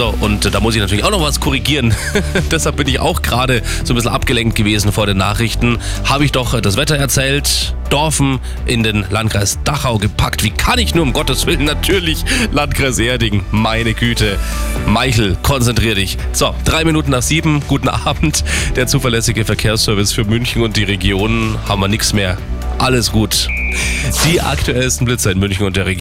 So, und äh, da muss ich natürlich auch noch was korrigieren. Deshalb bin ich auch gerade so ein bisschen abgelenkt gewesen vor den Nachrichten. Habe ich doch äh, das Wetter erzählt. Dorfen in den Landkreis Dachau gepackt. Wie kann ich nur um Gottes Willen? Natürlich Landkreis Erding. Meine Güte. Meichel, konzentrier dich. So, drei Minuten nach sieben. Guten Abend. Der zuverlässige Verkehrsservice für München und die Region. Haben wir nichts mehr. Alles gut. Die aktuellsten Blitzer in München und der Region.